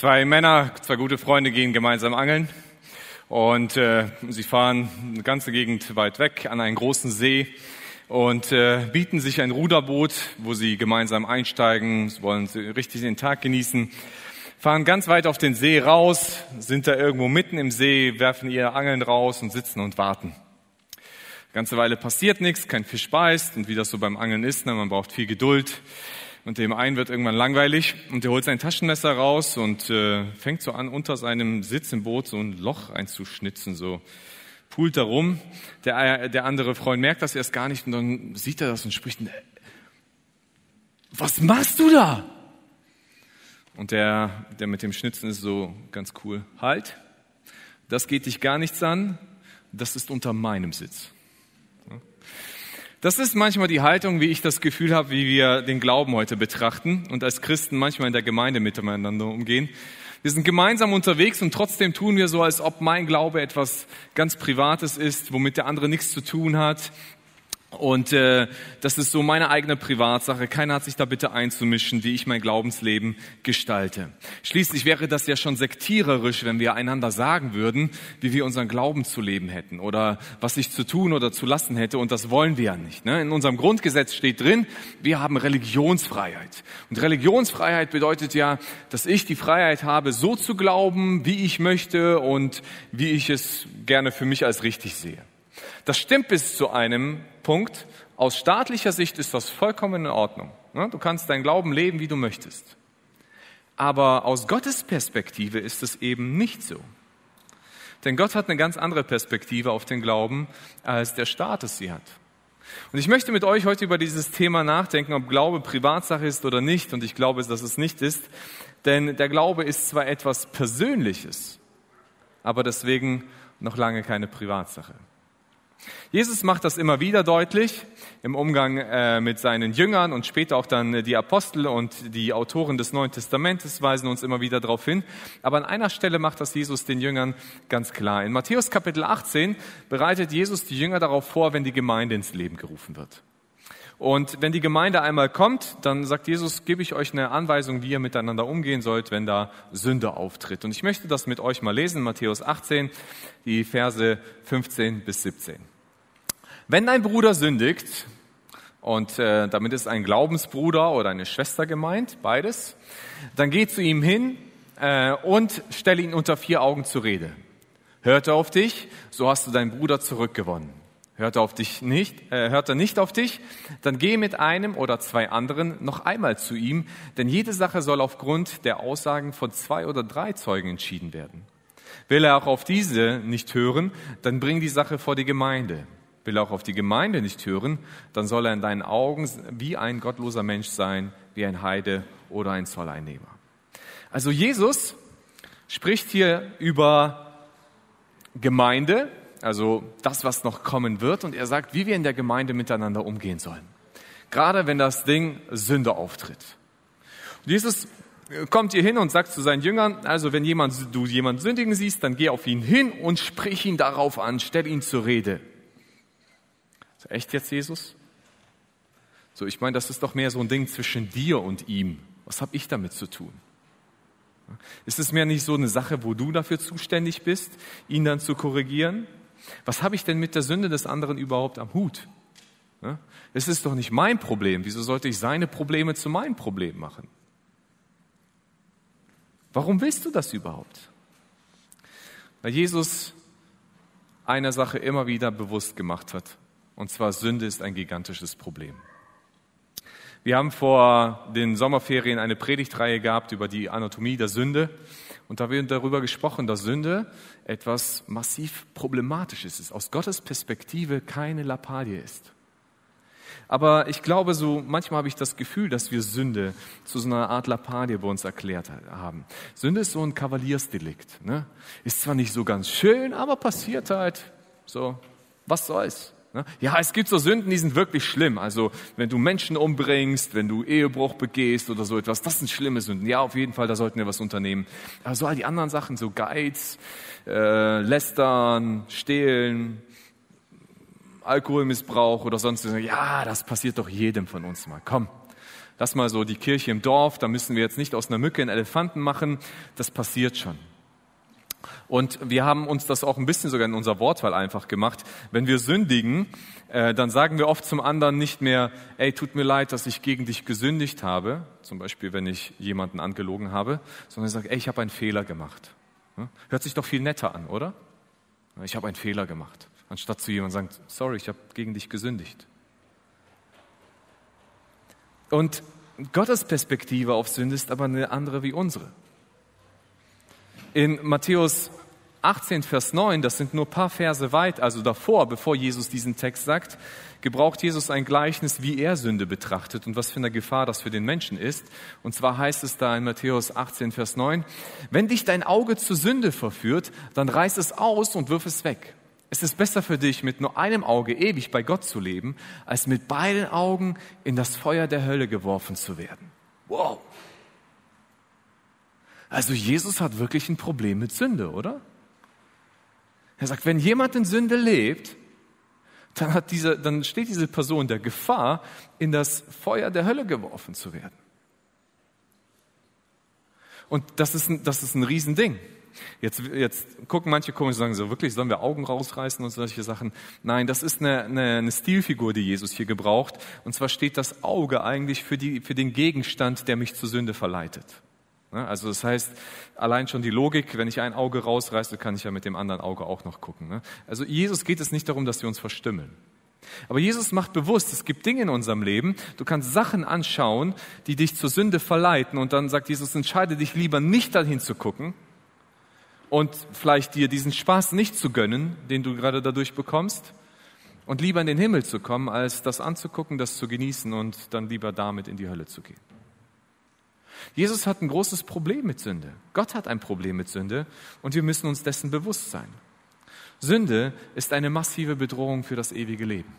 Zwei Männer, zwei gute Freunde gehen gemeinsam angeln und äh, sie fahren eine ganze Gegend weit weg an einen großen See und äh, bieten sich ein Ruderboot, wo sie gemeinsam einsteigen, wollen sie richtig den Tag genießen, fahren ganz weit auf den See raus, sind da irgendwo mitten im See, werfen ihr Angeln raus und sitzen und warten. Eine ganze Weile passiert nichts, kein Fisch beißt und wie das so beim Angeln ist, ne, man braucht viel Geduld und dem einen wird irgendwann langweilig und der holt sein Taschenmesser raus und äh, fängt so an, unter seinem Sitz im Boot so ein Loch einzuschnitzen, so pult da rum. Der, der andere Freund merkt das erst gar nicht und dann sieht er das und spricht, was machst du da? Und der, der mit dem Schnitzen ist so ganz cool, halt, das geht dich gar nichts an, das ist unter meinem Sitz. Das ist manchmal die Haltung, wie ich das Gefühl habe, wie wir den Glauben heute betrachten und als Christen manchmal in der Gemeinde miteinander umgehen. Wir sind gemeinsam unterwegs und trotzdem tun wir so, als ob mein Glaube etwas ganz Privates ist, womit der andere nichts zu tun hat. Und äh, das ist so meine eigene Privatsache. Keiner hat sich da bitte einzumischen, wie ich mein Glaubensleben gestalte. Schließlich wäre das ja schon sektiererisch, wenn wir einander sagen würden, wie wir unseren Glauben zu leben hätten oder was ich zu tun oder zu lassen hätte. Und das wollen wir ja nicht. Ne? In unserem Grundgesetz steht drin, wir haben Religionsfreiheit. Und Religionsfreiheit bedeutet ja, dass ich die Freiheit habe, so zu glauben, wie ich möchte und wie ich es gerne für mich als richtig sehe. Das stimmt bis zu einem Punkt. Aus staatlicher Sicht ist das vollkommen in Ordnung. Ne? Du kannst dein Glauben leben, wie du möchtest. Aber aus Gottes Perspektive ist es eben nicht so. Denn Gott hat eine ganz andere Perspektive auf den Glauben, als der Staat es sie hat. Und ich möchte mit euch heute über dieses Thema nachdenken, ob Glaube Privatsache ist oder nicht. Und ich glaube, dass es nicht ist. Denn der Glaube ist zwar etwas Persönliches, aber deswegen noch lange keine Privatsache. Jesus macht das immer wieder deutlich im Umgang äh, mit seinen Jüngern und später auch dann die Apostel und die Autoren des Neuen Testamentes weisen uns immer wieder darauf hin. Aber an einer Stelle macht das Jesus den Jüngern ganz klar. In Matthäus Kapitel 18 bereitet Jesus die Jünger darauf vor, wenn die Gemeinde ins Leben gerufen wird. Und wenn die Gemeinde einmal kommt, dann sagt Jesus, gebe ich euch eine Anweisung, wie ihr miteinander umgehen sollt, wenn da Sünde auftritt. Und ich möchte das mit euch mal lesen, Matthäus 18, die Verse 15 bis 17. Wenn dein Bruder sündigt, und äh, damit ist ein Glaubensbruder oder eine Schwester gemeint, beides, dann geh zu ihm hin äh, und stelle ihn unter vier Augen zur Rede. Hört er auf dich, so hast du deinen Bruder zurückgewonnen. Hört er auf dich nicht, äh, hört er nicht auf dich, dann geh mit einem oder zwei anderen noch einmal zu ihm, denn jede Sache soll aufgrund der Aussagen von zwei oder drei Zeugen entschieden werden. Will er auch auf diese nicht hören, dann bring die Sache vor die Gemeinde. Will auch auf die Gemeinde nicht hören, dann soll er in deinen Augen wie ein gottloser Mensch sein, wie ein Heide oder ein Zolleinnehmer. Also Jesus spricht hier über Gemeinde, also das, was noch kommen wird, und er sagt, wie wir in der Gemeinde miteinander umgehen sollen. Gerade wenn das Ding Sünde auftritt. Jesus kommt hier hin und sagt zu seinen Jüngern, also wenn jemand, du jemanden sündigen siehst, dann geh auf ihn hin und sprich ihn darauf an, stell ihn zur Rede. Echt jetzt, Jesus? So, ich meine, das ist doch mehr so ein Ding zwischen dir und ihm. Was habe ich damit zu tun? Ist es mir nicht so eine Sache, wo du dafür zuständig bist, ihn dann zu korrigieren? Was habe ich denn mit der Sünde des anderen überhaupt am Hut? Es ist doch nicht mein Problem. Wieso sollte ich seine Probleme zu meinem Problem machen? Warum willst du das überhaupt? Weil Jesus einer Sache immer wieder bewusst gemacht hat. Und zwar Sünde ist ein gigantisches Problem. Wir haben vor den Sommerferien eine Predigtreihe gehabt über die Anatomie der Sünde. Und da wird darüber gesprochen, dass Sünde etwas massiv Problematisches ist, aus Gottes Perspektive keine Lappalie ist. Aber ich glaube, so manchmal habe ich das Gefühl, dass wir Sünde zu so einer Art Lappalie bei uns erklärt haben. Sünde ist so ein Kavaliersdelikt. Ne? Ist zwar nicht so ganz schön, aber passiert halt. So, was soll's? Ne? Ja, es gibt so Sünden, die sind wirklich schlimm. Also wenn du Menschen umbringst, wenn du Ehebruch begehst oder so etwas, das sind schlimme Sünden. Ja, auf jeden Fall, da sollten wir was unternehmen. Aber so all die anderen Sachen, so Geiz, äh, Lästern, Stehlen, Alkoholmissbrauch oder sonst was, ja, das passiert doch jedem von uns mal. Komm, lass mal so die Kirche im Dorf, da müssen wir jetzt nicht aus einer Mücke einen Elefanten machen, das passiert schon. Und wir haben uns das auch ein bisschen sogar in unserer Wortwahl einfach gemacht. Wenn wir sündigen, äh, dann sagen wir oft zum anderen nicht mehr, ey, tut mir leid, dass ich gegen dich gesündigt habe, zum Beispiel wenn ich jemanden angelogen habe, sondern ich sage, ey, ich habe einen Fehler gemacht. Hört sich doch viel netter an, oder? Ich habe einen Fehler gemacht, anstatt zu jemandem sagen, sorry, ich habe gegen dich gesündigt. Und Gottes Perspektive auf Sünde ist aber eine andere wie unsere. In Matthäus 18, Vers 9, das sind nur ein paar Verse weit, also davor, bevor Jesus diesen Text sagt, gebraucht Jesus ein Gleichnis, wie er Sünde betrachtet und was für eine Gefahr das für den Menschen ist. Und zwar heißt es da in Matthäus 18, Vers 9, wenn dich dein Auge zur Sünde verführt, dann reiß es aus und wirf es weg. Es ist besser für dich, mit nur einem Auge ewig bei Gott zu leben, als mit beiden Augen in das Feuer der Hölle geworfen zu werden. Wow. Also Jesus hat wirklich ein Problem mit Sünde, oder? Er sagt, wenn jemand in Sünde lebt, dann, hat diese, dann steht diese Person der Gefahr, in das Feuer der Hölle geworfen zu werden. Und das ist ein, das ist ein Riesending. Jetzt, jetzt gucken manche komisch und sagen so, wirklich, sollen wir Augen rausreißen und solche Sachen? Nein, das ist eine, eine, eine Stilfigur, die Jesus hier gebraucht. Und zwar steht das Auge eigentlich für, die, für den Gegenstand, der mich zur Sünde verleitet. Also das heißt, allein schon die Logik, wenn ich ein Auge rausreiße, kann ich ja mit dem anderen Auge auch noch gucken. Also Jesus geht es nicht darum, dass wir uns verstümmeln. Aber Jesus macht bewusst, es gibt Dinge in unserem Leben, du kannst Sachen anschauen, die dich zur Sünde verleiten und dann sagt Jesus, entscheide dich lieber nicht dahin zu gucken und vielleicht dir diesen Spaß nicht zu gönnen, den du gerade dadurch bekommst und lieber in den Himmel zu kommen, als das anzugucken, das zu genießen und dann lieber damit in die Hölle zu gehen. Jesus hat ein großes Problem mit Sünde. Gott hat ein Problem mit Sünde und wir müssen uns dessen bewusst sein. Sünde ist eine massive Bedrohung für das ewige Leben.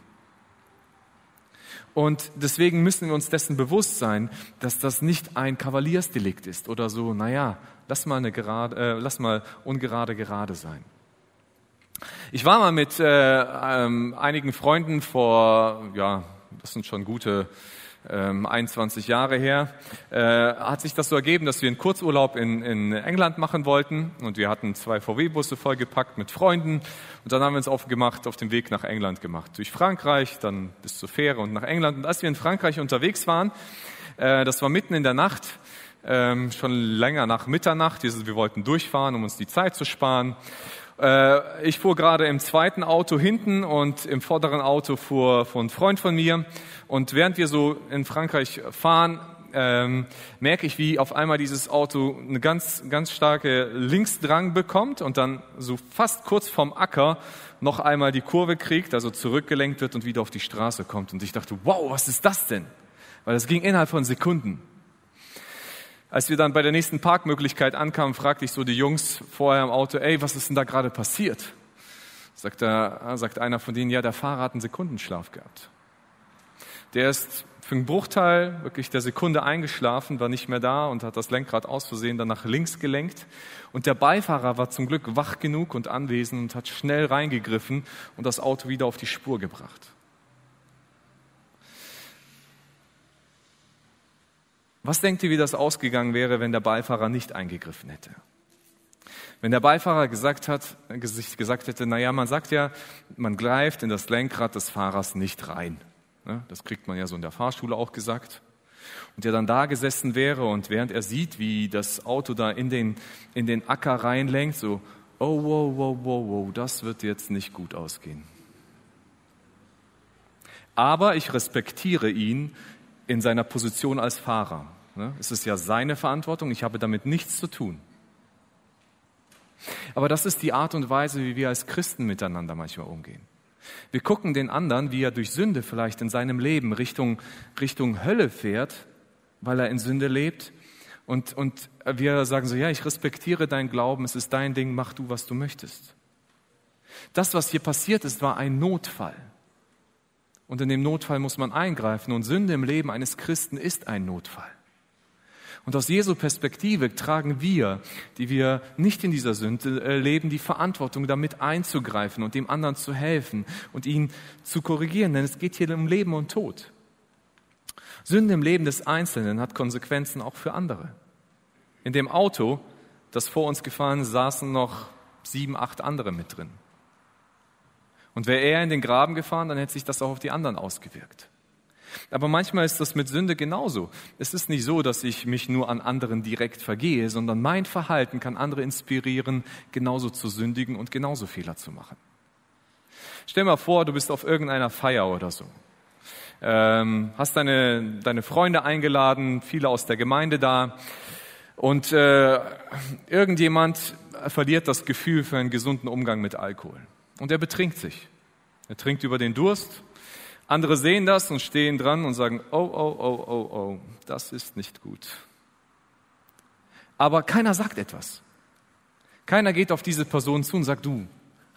Und deswegen müssen wir uns dessen bewusst sein, dass das nicht ein Kavaliersdelikt ist oder so, naja, lass mal, eine gerade, äh, lass mal ungerade gerade sein. Ich war mal mit äh, ähm, einigen Freunden vor, ja, das sind schon gute 21 ähm, Jahre her, äh, hat sich das so ergeben, dass wir einen Kurzurlaub in, in England machen wollten und wir hatten zwei VW-Busse vollgepackt mit Freunden und dann haben wir uns aufgemacht, auf dem Weg nach England gemacht. Durch Frankreich, dann bis zur Fähre und nach England. Und als wir in Frankreich unterwegs waren, äh, das war mitten in der Nacht, ähm, schon länger nach Mitternacht, wir wollten durchfahren, um uns die Zeit zu sparen. Äh, ich fuhr gerade im zweiten Auto hinten und im vorderen Auto fuhr, ein Freund von mir. Und während wir so in Frankreich fahren, ähm, merke ich, wie auf einmal dieses Auto eine ganz, ganz starke Linksdrang bekommt und dann so fast kurz vorm Acker noch einmal die Kurve kriegt, also zurückgelenkt wird und wieder auf die Straße kommt. Und ich dachte, wow, was ist das denn? Weil das ging innerhalb von Sekunden. Als wir dann bei der nächsten Parkmöglichkeit ankamen, fragte ich so die Jungs vorher im Auto, ey, was ist denn da gerade passiert? Sagt, er, sagt einer von denen, ja, der Fahrer hat einen Sekundenschlaf gehabt. Der ist für einen Bruchteil wirklich der Sekunde eingeschlafen, war nicht mehr da und hat das Lenkrad aus Versehen dann nach links gelenkt. Und der Beifahrer war zum Glück wach genug und anwesend und hat schnell reingegriffen und das Auto wieder auf die Spur gebracht. Was denkt ihr, wie das ausgegangen wäre, wenn der Beifahrer nicht eingegriffen hätte? Wenn der Beifahrer gesagt, hat, gesagt hätte, naja, man sagt ja, man greift in das Lenkrad des Fahrers nicht rein. Ne, das kriegt man ja so in der Fahrschule auch gesagt. Und der dann da gesessen wäre und während er sieht, wie das Auto da in den, in den Acker reinlenkt, so, oh, wow, wow, wow, wow, das wird jetzt nicht gut ausgehen. Aber ich respektiere ihn in seiner Position als Fahrer. Ne? Es ist ja seine Verantwortung, ich habe damit nichts zu tun. Aber das ist die Art und Weise, wie wir als Christen miteinander manchmal umgehen. Wir gucken den anderen, wie er durch Sünde vielleicht in seinem Leben Richtung, Richtung Hölle fährt, weil er in Sünde lebt. Und, und wir sagen so, ja, ich respektiere dein Glauben, es ist dein Ding, mach du, was du möchtest. Das, was hier passiert ist, war ein Notfall. Und in dem Notfall muss man eingreifen. Und Sünde im Leben eines Christen ist ein Notfall. Und aus Jesu Perspektive tragen wir, die wir nicht in dieser Sünde äh, leben, die Verantwortung, damit einzugreifen und dem anderen zu helfen und ihn zu korrigieren. Denn es geht hier um Leben und Tod. Sünde im Leben des Einzelnen hat Konsequenzen auch für andere. In dem Auto, das vor uns gefahren ist, saßen noch sieben, acht andere mit drin. Und wäre er in den Graben gefahren, dann hätte sich das auch auf die anderen ausgewirkt. Aber manchmal ist das mit Sünde genauso. Es ist nicht so, dass ich mich nur an anderen direkt vergehe, sondern mein Verhalten kann andere inspirieren, genauso zu sündigen und genauso Fehler zu machen. Stell mal vor, du bist auf irgendeiner Feier oder so. Ähm, hast deine, deine Freunde eingeladen, viele aus der Gemeinde da. Und äh, irgendjemand verliert das Gefühl für einen gesunden Umgang mit Alkohol. Und er betrinkt sich. Er trinkt über den Durst. Andere sehen das und stehen dran und sagen, oh, oh, oh, oh, oh, das ist nicht gut. Aber keiner sagt etwas. Keiner geht auf diese Person zu und sagt, du,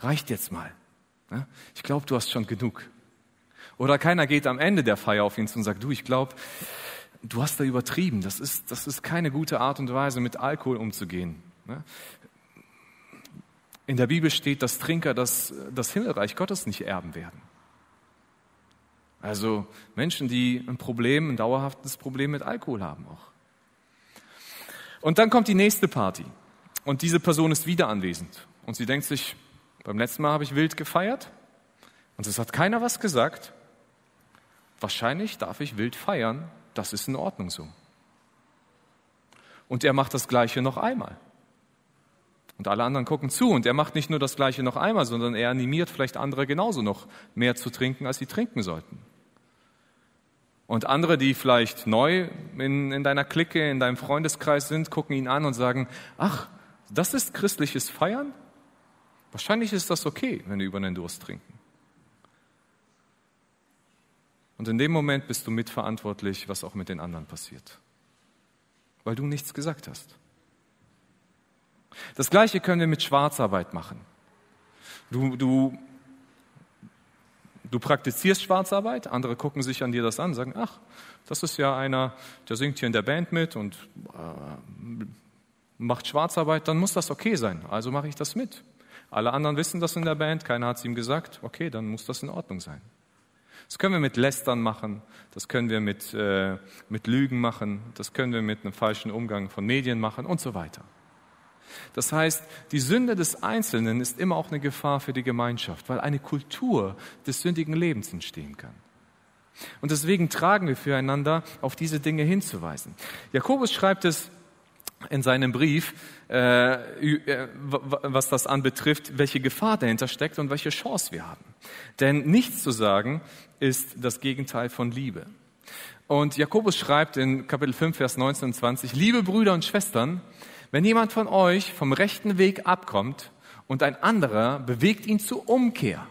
reicht jetzt mal. Ich glaube, du hast schon genug. Oder keiner geht am Ende der Feier auf ihn zu und sagt, du, ich glaube, du hast da übertrieben. Das ist, das ist keine gute Art und Weise, mit Alkohol umzugehen. In der Bibel steht, dass Trinker das, das Himmelreich Gottes nicht erben werden. Also Menschen, die ein Problem, ein dauerhaftes Problem mit Alkohol haben auch. Und dann kommt die nächste Party und diese Person ist wieder anwesend und sie denkt sich, beim letzten Mal habe ich wild gefeiert und es hat keiner was gesagt. Wahrscheinlich darf ich wild feiern, das ist in Ordnung so. Und er macht das Gleiche noch einmal. Und alle anderen gucken zu. Und er macht nicht nur das Gleiche noch einmal, sondern er animiert vielleicht andere genauso noch mehr zu trinken, als sie trinken sollten. Und andere, die vielleicht neu in, in deiner Clique, in deinem Freundeskreis sind, gucken ihn an und sagen, ach, das ist christliches Feiern? Wahrscheinlich ist das okay, wenn wir über den Durst trinken. Und in dem Moment bist du mitverantwortlich, was auch mit den anderen passiert, weil du nichts gesagt hast. Das Gleiche können wir mit Schwarzarbeit machen. Du, du, du praktizierst Schwarzarbeit, andere gucken sich an dir das an, sagen, ach, das ist ja einer, der singt hier in der Band mit und äh, macht Schwarzarbeit, dann muss das okay sein. Also mache ich das mit. Alle anderen wissen das in der Band, keiner hat es ihm gesagt, okay, dann muss das in Ordnung sein. Das können wir mit Lästern machen, das können wir mit, äh, mit Lügen machen, das können wir mit einem falschen Umgang von Medien machen und so weiter. Das heißt, die Sünde des Einzelnen ist immer auch eine Gefahr für die Gemeinschaft, weil eine Kultur des sündigen Lebens entstehen kann. Und deswegen tragen wir füreinander, auf diese Dinge hinzuweisen. Jakobus schreibt es in seinem Brief, äh, äh was das anbetrifft, welche Gefahr dahinter steckt und welche Chance wir haben. Denn nichts zu sagen ist das Gegenteil von Liebe. Und Jakobus schreibt in Kapitel 5, Vers 19 und 20, liebe Brüder und Schwestern, wenn jemand von euch vom rechten Weg abkommt und ein anderer bewegt ihn zur Umkehr,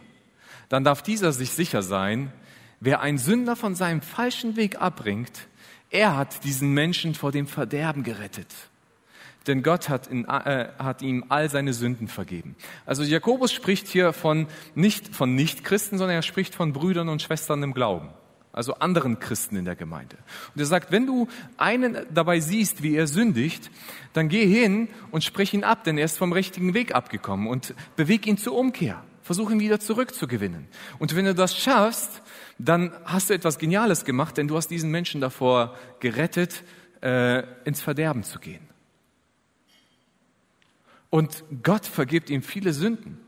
dann darf dieser sich sicher sein, wer einen Sünder von seinem falschen Weg abbringt, er hat diesen Menschen vor dem Verderben gerettet denn Gott hat, in, äh, hat, ihm all seine Sünden vergeben. Also Jakobus spricht hier von nicht von Nichtchristen, sondern er spricht von Brüdern und Schwestern im Glauben, also anderen Christen in der Gemeinde. Und er sagt, wenn du einen dabei siehst, wie er sündigt, dann geh hin und sprich ihn ab, denn er ist vom richtigen Weg abgekommen und beweg ihn zur Umkehr. Versuch ihn wieder zurückzugewinnen. Und wenn du das schaffst, dann hast du etwas Geniales gemacht, denn du hast diesen Menschen davor gerettet, äh, ins Verderben zu gehen. Und Gott vergibt ihm viele Sünden.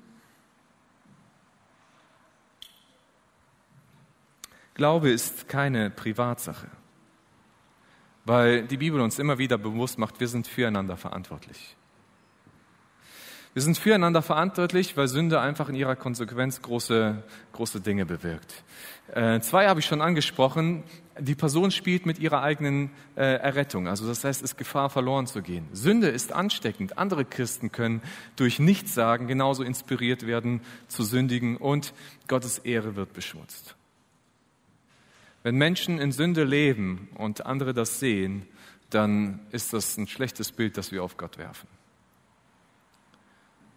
Glaube ist keine Privatsache, weil die Bibel uns immer wieder bewusst macht, wir sind füreinander verantwortlich. Wir sind füreinander verantwortlich, weil Sünde einfach in ihrer Konsequenz große, große Dinge bewirkt. Äh, zwei habe ich schon angesprochen. Die Person spielt mit ihrer eigenen äh, Errettung. Also das heißt, es ist Gefahr, verloren zu gehen. Sünde ist ansteckend. Andere Christen können durch Nichtsagen genauso inspiriert werden zu sündigen und Gottes Ehre wird beschmutzt. Wenn Menschen in Sünde leben und andere das sehen, dann ist das ein schlechtes Bild, das wir auf Gott werfen.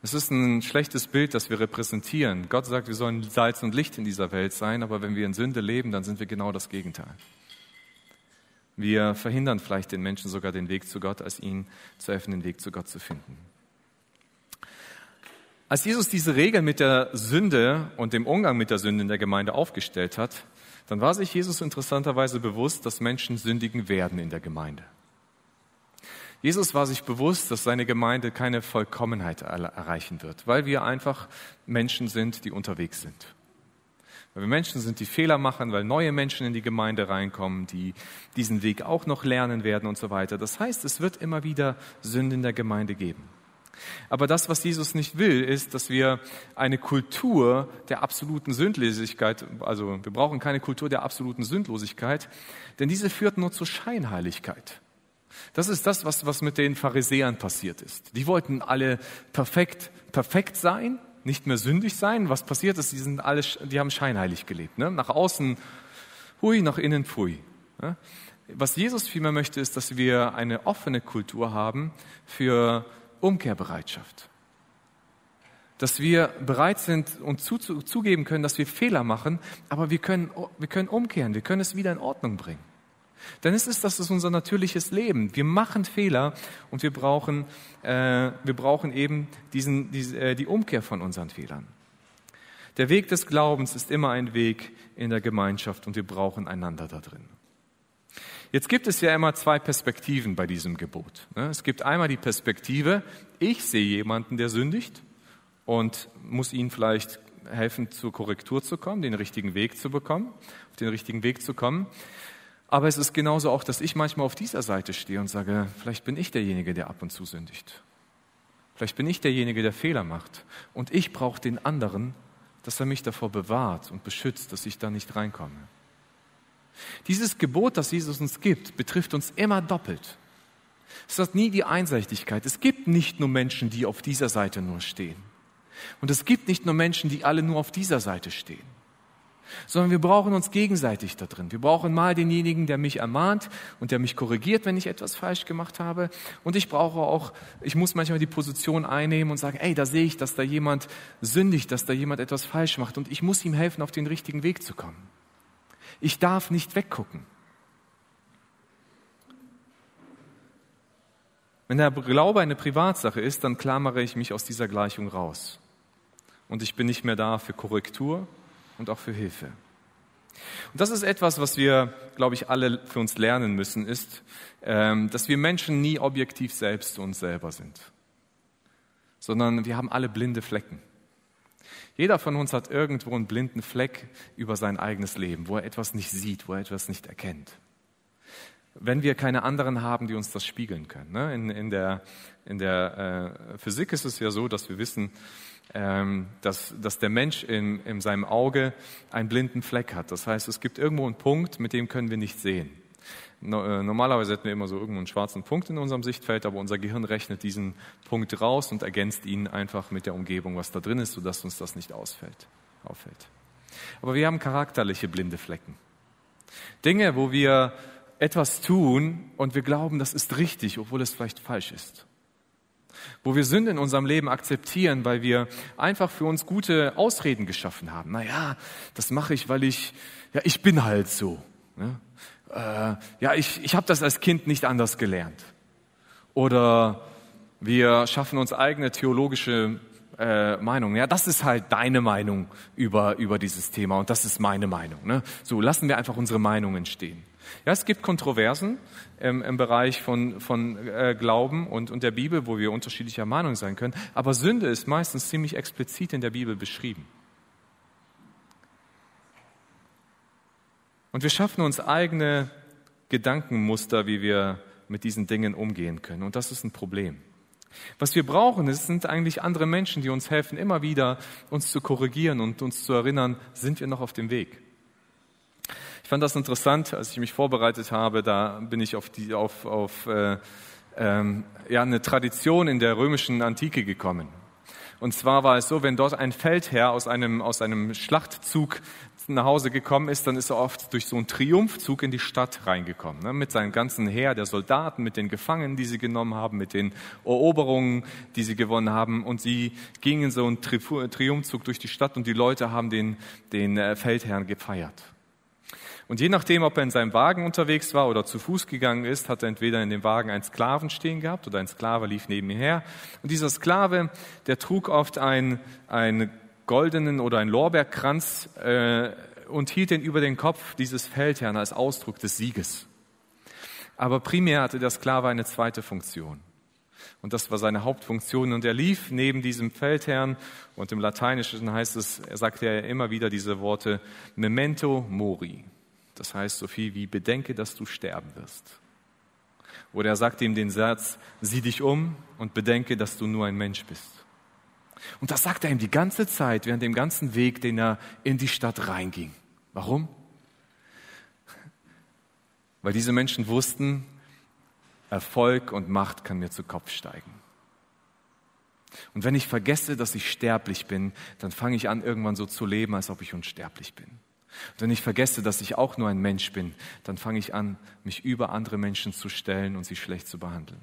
Es ist ein schlechtes Bild, das wir repräsentieren. Gott sagt, wir sollen Salz und Licht in dieser Welt sein, aber wenn wir in Sünde leben, dann sind wir genau das Gegenteil. Wir verhindern vielleicht den Menschen sogar den Weg zu Gott, als ihnen zu helfen, den Weg zu Gott zu finden. Als Jesus diese Regel mit der Sünde und dem Umgang mit der Sünde in der Gemeinde aufgestellt hat, dann war sich Jesus interessanterweise bewusst, dass Menschen sündigen werden in der Gemeinde. Jesus war sich bewusst, dass seine Gemeinde keine Vollkommenheit erreichen wird, weil wir einfach Menschen sind, die unterwegs sind. Weil wir Menschen sind, die Fehler machen, weil neue Menschen in die Gemeinde reinkommen, die diesen Weg auch noch lernen werden und so weiter. Das heißt, es wird immer wieder Sünden in der Gemeinde geben. Aber das, was Jesus nicht will, ist, dass wir eine Kultur der absoluten Sündlosigkeit, also wir brauchen keine Kultur der absoluten Sündlosigkeit, denn diese führt nur zur Scheinheiligkeit. Das ist das, was, was mit den Pharisäern passiert ist. Die wollten alle perfekt, perfekt sein, nicht mehr sündig sein. Was passiert ist, die sind alle, die haben scheinheilig gelebt. Ne? Nach außen hui, nach innen pfui. Ne? Was Jesus vielmehr möchte, ist, dass wir eine offene Kultur haben für Umkehrbereitschaft. Dass wir bereit sind und zu, zu, zugeben können, dass wir Fehler machen, aber wir können, wir können umkehren, wir können es wieder in Ordnung bringen. Denn es ist, das ist unser natürliches Leben. Wir machen Fehler und wir brauchen, äh, wir brauchen eben diesen, diese, äh, die Umkehr von unseren Fehlern. Der Weg des Glaubens ist immer ein Weg in der Gemeinschaft und wir brauchen einander da drin. Jetzt gibt es ja immer zwei Perspektiven bei diesem Gebot. Ne? Es gibt einmal die Perspektive, ich sehe jemanden, der sündigt und muss ihm vielleicht helfen, zur Korrektur zu kommen, den richtigen Weg zu bekommen, auf den richtigen Weg zu kommen. Aber es ist genauso auch, dass ich manchmal auf dieser Seite stehe und sage, vielleicht bin ich derjenige, der ab und zu sündigt. Vielleicht bin ich derjenige, der Fehler macht. Und ich brauche den anderen, dass er mich davor bewahrt und beschützt, dass ich da nicht reinkomme. Dieses Gebot, das Jesus uns gibt, betrifft uns immer doppelt. Es hat nie die Einseitigkeit. Es gibt nicht nur Menschen, die auf dieser Seite nur stehen. Und es gibt nicht nur Menschen, die alle nur auf dieser Seite stehen. Sondern wir brauchen uns gegenseitig da drin. Wir brauchen mal denjenigen, der mich ermahnt und der mich korrigiert, wenn ich etwas falsch gemacht habe. Und ich brauche auch, ich muss manchmal die Position einnehmen und sagen, ey, da sehe ich, dass da jemand sündigt, dass da jemand etwas falsch macht. Und ich muss ihm helfen, auf den richtigen Weg zu kommen. Ich darf nicht weggucken. Wenn der Glaube eine Privatsache ist, dann klammere ich mich aus dieser Gleichung raus. Und ich bin nicht mehr da für Korrektur und auch für Hilfe. Und das ist etwas, was wir, glaube ich, alle für uns lernen müssen, ist, ähm, dass wir Menschen nie objektiv selbst uns selber sind, sondern wir haben alle blinde Flecken. Jeder von uns hat irgendwo einen blinden Fleck über sein eigenes Leben, wo er etwas nicht sieht, wo er etwas nicht erkennt. Wenn wir keine anderen haben, die uns das spiegeln können. Ne? In, in der, in der äh, Physik ist es ja so, dass wir wissen, ähm, dass, dass der Mensch in, in seinem Auge einen blinden Fleck hat. Das heißt, es gibt irgendwo einen Punkt, mit dem können wir nicht sehen. Äh, normalerweise hätten wir immer so irgendwo einen schwarzen Punkt in unserem Sichtfeld, aber unser Gehirn rechnet diesen Punkt raus und ergänzt ihn einfach mit der Umgebung, was da drin ist, sodass uns das nicht ausfällt, auffällt. Aber wir haben charakterliche blinde Flecken. Dinge, wo wir etwas tun und wir glauben, das ist richtig, obwohl es vielleicht falsch ist. Wo wir Sünde in unserem Leben akzeptieren, weil wir einfach für uns gute Ausreden geschaffen haben. Naja, das mache ich, weil ich, ja, ich bin halt so. Ne? Äh, ja, ich, ich habe das als Kind nicht anders gelernt. Oder wir schaffen uns eigene theologische äh, Meinungen. Ja, das ist halt deine Meinung über, über dieses Thema und das ist meine Meinung. Ne? So, lassen wir einfach unsere Meinungen stehen. Ja, es gibt Kontroversen im, im Bereich von, von äh, Glauben und, und der Bibel, wo wir unterschiedlicher Meinung sein können. Aber Sünde ist meistens ziemlich explizit in der Bibel beschrieben. Und wir schaffen uns eigene Gedankenmuster, wie wir mit diesen Dingen umgehen können. Und das ist ein Problem. Was wir brauchen, es sind eigentlich andere Menschen, die uns helfen, immer wieder uns zu korrigieren und uns zu erinnern, sind wir noch auf dem Weg. Ich fand das interessant, als ich mich vorbereitet habe, da bin ich auf, die, auf, auf äh, ähm, ja, eine Tradition in der römischen Antike gekommen. Und zwar war es so, wenn dort ein Feldherr aus einem, aus einem Schlachtzug nach Hause gekommen ist, dann ist er oft durch so einen Triumphzug in die Stadt reingekommen, ne? mit seinem ganzen Heer der Soldaten, mit den Gefangenen, die sie genommen haben, mit den Eroberungen, die sie gewonnen haben. Und sie gingen so einen Triumphzug durch die Stadt und die Leute haben den, den äh, Feldherrn gefeiert. Und je nachdem, ob er in seinem Wagen unterwegs war oder zu Fuß gegangen ist, hat er entweder in dem Wagen einen Sklaven stehen gehabt oder ein Sklave lief neben ihm her. Und dieser Sklave, der trug oft ein, ein goldenen oder ein Lorbeerkranz äh, und hielt ihn über den Kopf dieses Feldherrn als Ausdruck des Sieges. Aber primär hatte der Sklave eine zweite Funktion. Und das war seine Hauptfunktion. Und er lief neben diesem Feldherrn. Und im Lateinischen heißt es, er sagte ja immer wieder diese Worte, Memento Mori. Das heißt so viel wie, bedenke, dass du sterben wirst. Oder er sagte ihm den Satz, sieh dich um und bedenke, dass du nur ein Mensch bist. Und das sagt er ihm die ganze Zeit, während dem ganzen Weg, den er in die Stadt reinging. Warum? Weil diese Menschen wussten, Erfolg und Macht kann mir zu Kopf steigen. Und wenn ich vergesse, dass ich sterblich bin, dann fange ich an, irgendwann so zu leben, als ob ich unsterblich bin. Und wenn ich vergesse, dass ich auch nur ein Mensch bin, dann fange ich an, mich über andere Menschen zu stellen und sie schlecht zu behandeln.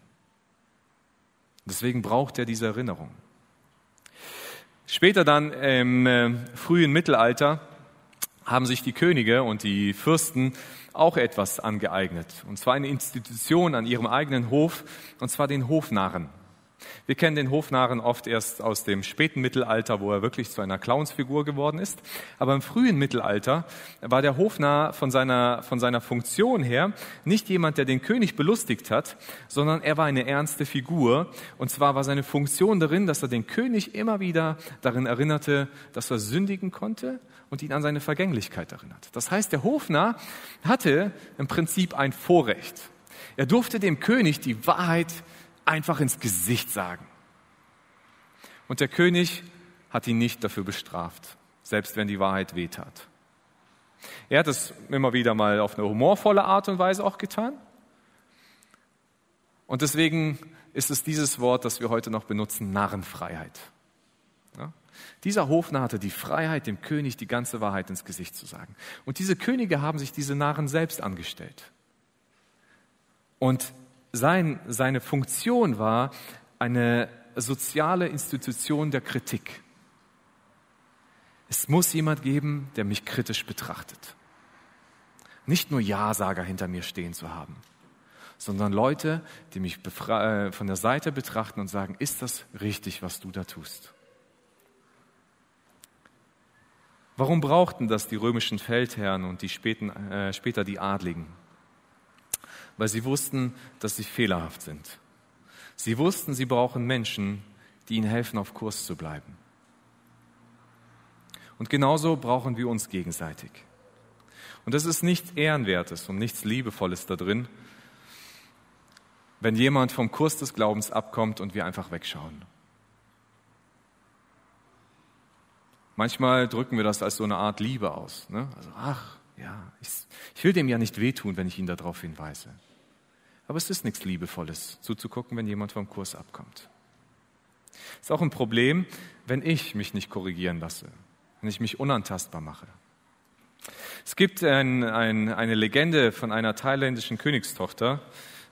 Deswegen braucht er diese Erinnerung. Später dann im äh, frühen Mittelalter haben sich die Könige und die Fürsten auch etwas angeeignet. Und zwar eine Institution an ihrem eigenen Hof, und zwar den Hofnarren. Wir kennen den Hofnarren oft erst aus dem späten Mittelalter, wo er wirklich zu einer Clownsfigur geworden ist. Aber im frühen Mittelalter war der Hofnarr von seiner, von seiner Funktion her nicht jemand, der den König belustigt hat, sondern er war eine ernste Figur. Und zwar war seine Funktion darin, dass er den König immer wieder darin erinnerte, dass er sündigen konnte und ihn an seine Vergänglichkeit erinnert. Das heißt, der Hofnarr hatte im Prinzip ein Vorrecht. Er durfte dem König die Wahrheit einfach ins Gesicht sagen. Und der König hat ihn nicht dafür bestraft, selbst wenn die Wahrheit wehtat. Er hat es immer wieder mal auf eine humorvolle Art und Weise auch getan. Und deswegen ist es dieses Wort, das wir heute noch benutzen, Narrenfreiheit. Ja? Dieser Hofnarr hatte die Freiheit, dem König die ganze Wahrheit ins Gesicht zu sagen. Und diese Könige haben sich diese Narren selbst angestellt. Und sein, seine Funktion war eine soziale Institution der Kritik. Es muss jemand geben, der mich kritisch betrachtet. Nicht nur Ja-Sager hinter mir stehen zu haben, sondern Leute, die mich äh, von der Seite betrachten und sagen, ist das richtig, was du da tust? Warum brauchten das die römischen Feldherren und die späten, äh, später die Adligen? Weil sie wussten, dass sie fehlerhaft sind. Sie wussten, sie brauchen Menschen, die ihnen helfen, auf Kurs zu bleiben. Und genauso brauchen wir uns gegenseitig. Und es ist nichts Ehrenwertes und nichts Liebevolles da drin, wenn jemand vom Kurs des Glaubens abkommt und wir einfach wegschauen. Manchmal drücken wir das als so eine Art Liebe aus. Ne? Also, ach, ja, ich, ich will dem ja nicht wehtun, wenn ich ihn darauf hinweise. Aber es ist nichts Liebevolles, zuzugucken, wenn jemand vom Kurs abkommt. Ist auch ein Problem, wenn ich mich nicht korrigieren lasse, wenn ich mich unantastbar mache. Es gibt ein, ein, eine Legende von einer thailändischen Königstochter,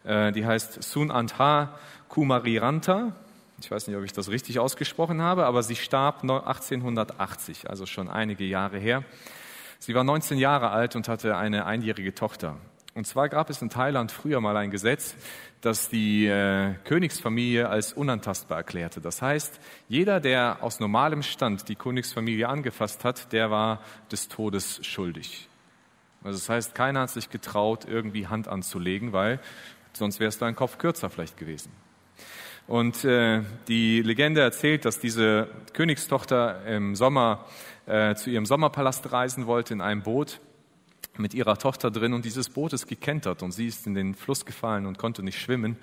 äh, die heißt Sun Antha Kumariranta. Ich weiß nicht, ob ich das richtig ausgesprochen habe, aber sie starb 1880, also schon einige Jahre her. Sie war 19 Jahre alt und hatte eine einjährige Tochter. Und zwar gab es in Thailand früher mal ein Gesetz, das die äh, Königsfamilie als unantastbar erklärte. Das heißt, jeder, der aus normalem Stand die Königsfamilie angefasst hat, der war des Todes schuldig. Also das heißt, keiner hat sich getraut, irgendwie Hand anzulegen, weil sonst wärst du ein Kopf kürzer vielleicht gewesen. Und äh, die Legende erzählt, dass diese Königstochter im Sommer äh, zu ihrem Sommerpalast reisen wollte in einem Boot mit ihrer Tochter drin und dieses Boot ist gekentert und sie ist in den Fluss gefallen und konnte nicht schwimmen.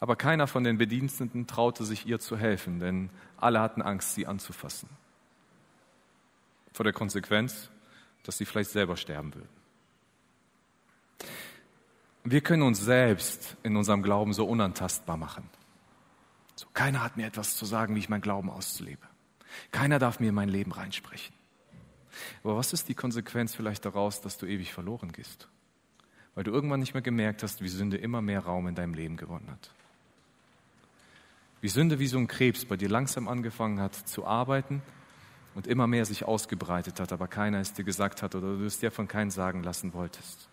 Aber keiner von den Bediensteten traute sich ihr zu helfen, denn alle hatten Angst, sie anzufassen. Vor der Konsequenz, dass sie vielleicht selber sterben würden. Wir können uns selbst in unserem Glauben so unantastbar machen. So, keiner hat mir etwas zu sagen, wie ich mein Glauben auslebe. Keiner darf mir in mein Leben reinsprechen. Aber was ist die Konsequenz vielleicht daraus, dass du ewig verloren gehst? Weil du irgendwann nicht mehr gemerkt hast, wie Sünde immer mehr Raum in deinem Leben gewonnen hat. Wie Sünde wie so ein Krebs bei dir langsam angefangen hat zu arbeiten und immer mehr sich ausgebreitet hat, aber keiner es dir gesagt hat oder du es dir von keinem sagen lassen wolltest.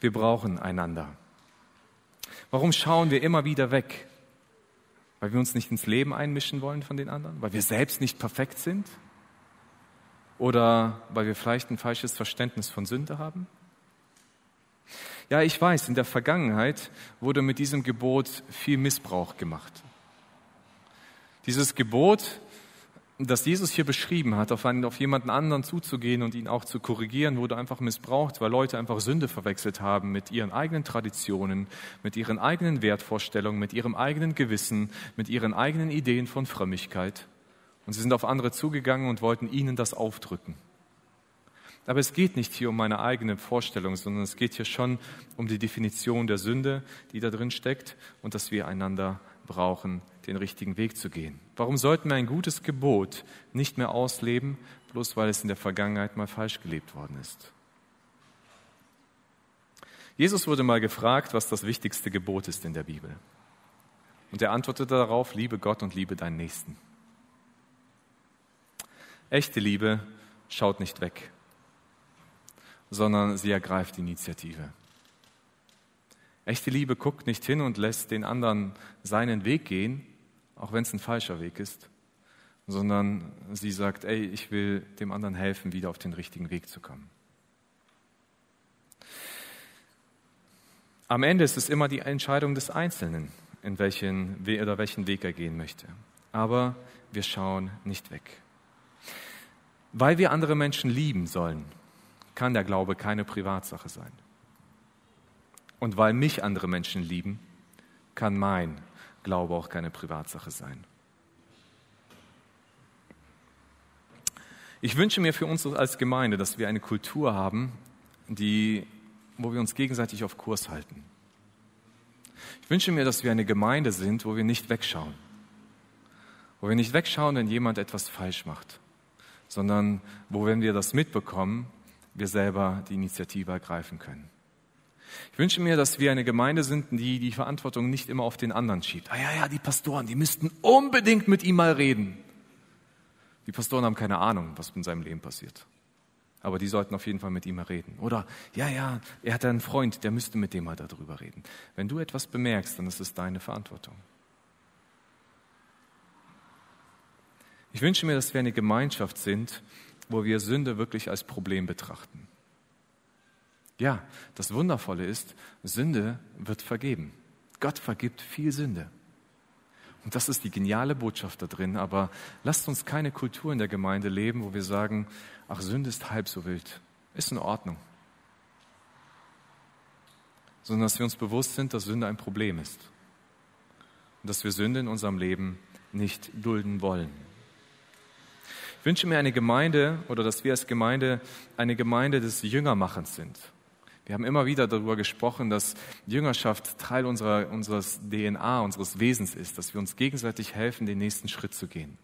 Wir brauchen einander. Warum schauen wir immer wieder weg? Weil wir uns nicht ins Leben einmischen wollen von den anderen? Weil wir selbst nicht perfekt sind? Oder weil wir vielleicht ein falsches Verständnis von Sünde haben? Ja, ich weiß, in der Vergangenheit wurde mit diesem Gebot viel Missbrauch gemacht. Dieses Gebot, das Jesus hier beschrieben hat, auf, einen, auf jemanden anderen zuzugehen und ihn auch zu korrigieren, wurde einfach missbraucht, weil Leute einfach Sünde verwechselt haben mit ihren eigenen Traditionen, mit ihren eigenen Wertvorstellungen, mit ihrem eigenen Gewissen, mit ihren eigenen Ideen von Frömmigkeit. Und sie sind auf andere zugegangen und wollten ihnen das aufdrücken. Aber es geht nicht hier um meine eigene Vorstellung, sondern es geht hier schon um die Definition der Sünde, die da drin steckt und dass wir einander brauchen, den richtigen Weg zu gehen. Warum sollten wir ein gutes Gebot nicht mehr ausleben, bloß weil es in der Vergangenheit mal falsch gelebt worden ist? Jesus wurde mal gefragt, was das wichtigste Gebot ist in der Bibel. Und er antwortete darauf, liebe Gott und liebe deinen Nächsten. Echte Liebe schaut nicht weg sondern sie ergreift Initiative. Echte Liebe guckt nicht hin und lässt den anderen seinen Weg gehen, auch wenn es ein falscher Weg ist, sondern sie sagt, ey, ich will dem anderen helfen, wieder auf den richtigen Weg zu kommen. Am Ende ist es immer die Entscheidung des Einzelnen, in welchen, oder welchen Weg er gehen möchte. Aber wir schauen nicht weg. Weil wir andere Menschen lieben sollen, kann der Glaube keine Privatsache sein. Und weil mich andere Menschen lieben, kann mein Glaube auch keine Privatsache sein. Ich wünsche mir für uns als Gemeinde, dass wir eine Kultur haben, die, wo wir uns gegenseitig auf Kurs halten. Ich wünsche mir, dass wir eine Gemeinde sind, wo wir nicht wegschauen. Wo wir nicht wegschauen, wenn jemand etwas falsch macht, sondern wo, wenn wir das mitbekommen, wir selber die Initiative ergreifen können. Ich wünsche mir, dass wir eine Gemeinde sind, die die Verantwortung nicht immer auf den anderen schiebt. Ah ja, ja, die Pastoren, die müssten unbedingt mit ihm mal reden. Die Pastoren haben keine Ahnung, was in seinem Leben passiert. Aber die sollten auf jeden Fall mit ihm mal reden. Oder, ja, ja, er hat einen Freund, der müsste mit dem mal darüber reden. Wenn du etwas bemerkst, dann ist es deine Verantwortung. Ich wünsche mir, dass wir eine Gemeinschaft sind, wo wir Sünde wirklich als Problem betrachten. Ja, das Wundervolle ist, Sünde wird vergeben. Gott vergibt viel Sünde. Und das ist die geniale Botschaft da drin. Aber lasst uns keine Kultur in der Gemeinde leben, wo wir sagen, ach, Sünde ist halb so wild. Ist in Ordnung. Sondern dass wir uns bewusst sind, dass Sünde ein Problem ist. Und dass wir Sünde in unserem Leben nicht dulden wollen. Ich wünsche mir eine Gemeinde oder dass wir als Gemeinde eine Gemeinde des Jüngermachens sind. Wir haben immer wieder darüber gesprochen, dass Jüngerschaft Teil unserer, unseres DNA, unseres Wesens ist, dass wir uns gegenseitig helfen, den nächsten Schritt zu gehen.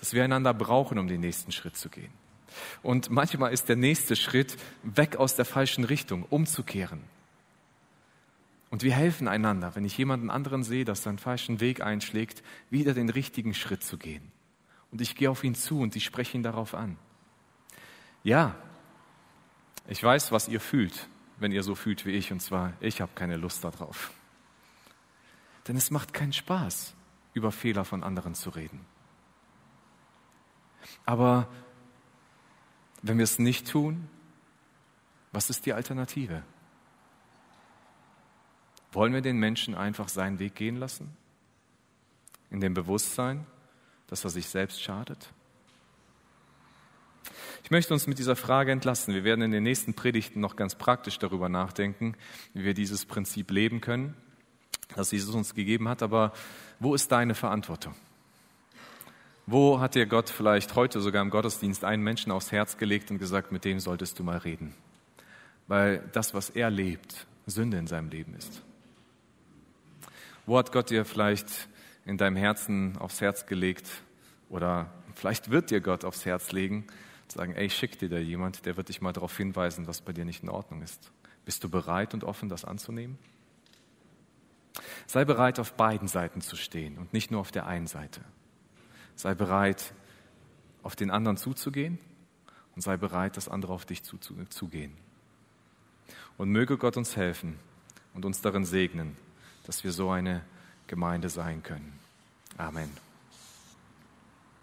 Dass wir einander brauchen, um den nächsten Schritt zu gehen. Und manchmal ist der nächste Schritt weg aus der falschen Richtung, umzukehren. Und wir helfen einander, wenn ich jemanden anderen sehe, dass er einen falschen Weg einschlägt, wieder den richtigen Schritt zu gehen und ich gehe auf ihn zu und ich spreche ihn darauf an. Ja, ich weiß, was ihr fühlt, wenn ihr so fühlt wie ich, und zwar, ich habe keine Lust darauf. Denn es macht keinen Spaß, über Fehler von anderen zu reden. Aber wenn wir es nicht tun, was ist die Alternative? Wollen wir den Menschen einfach seinen Weg gehen lassen? In dem Bewusstsein, dass er sich selbst schadet? Ich möchte uns mit dieser Frage entlassen. Wir werden in den nächsten Predigten noch ganz praktisch darüber nachdenken, wie wir dieses Prinzip leben können, das Jesus uns gegeben hat. Aber wo ist deine Verantwortung? Wo hat dir Gott vielleicht heute sogar im Gottesdienst einen Menschen aufs Herz gelegt und gesagt, mit dem solltest du mal reden? Weil das, was er lebt, Sünde in seinem Leben ist. Wo hat Gott dir vielleicht in deinem Herzen aufs Herz gelegt oder vielleicht wird dir Gott aufs Herz legen, sagen, ey, schick dir da jemand, der wird dich mal darauf hinweisen, was bei dir nicht in Ordnung ist. Bist du bereit und offen, das anzunehmen? Sei bereit, auf beiden Seiten zu stehen und nicht nur auf der einen Seite. Sei bereit, auf den anderen zuzugehen und sei bereit, dass andere auf dich zugehen. Und möge Gott uns helfen und uns darin segnen, dass wir so eine Gemeinde sein können. Amen.